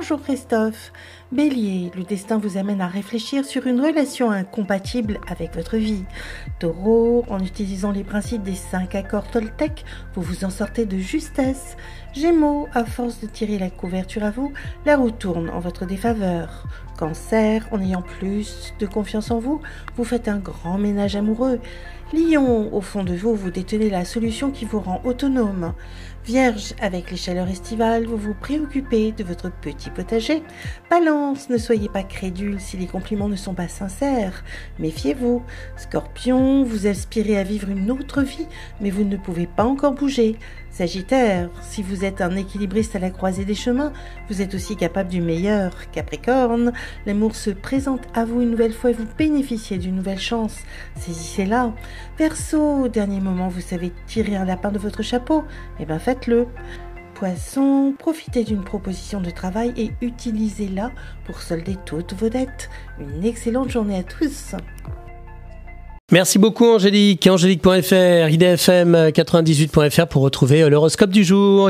bonjour Christophe. Bélier, le destin vous amène à réfléchir sur une relation incompatible avec votre vie. Taureau, en utilisant les principes des cinq accords Toltec, vous vous en sortez de justesse. Gémeaux, à force de tirer la couverture à vous, la roue tourne en votre défaveur. Cancer, en ayant plus de confiance en vous, vous faites un grand ménage amoureux. Lion, au fond de vous, vous détenez la solution qui vous rend autonome. Vierge, avec les chaleurs estivales, vous vous préoccupez de votre petit potager. Balance, ne soyez pas crédule si les compliments ne sont pas sincères. Méfiez-vous. Scorpion, vous aspirez à vivre une autre vie, mais vous ne pouvez pas encore bouger. Sagittaire, si vous êtes un équilibriste à la croisée des chemins, vous êtes aussi capable du meilleur. Capricorne, l'amour se présente à vous une nouvelle fois et vous bénéficiez d'une nouvelle chance. Saisissez-la. Verseau, au dernier moment, vous savez tirer un lapin de votre chapeau. Eh bien, faites-le. Profitez d'une proposition de travail et utilisez-la pour solder toutes vos dettes. Une excellente journée à tous. Merci beaucoup Angélique. Angélique.fr, idfm98.fr pour retrouver l'horoscope du jour.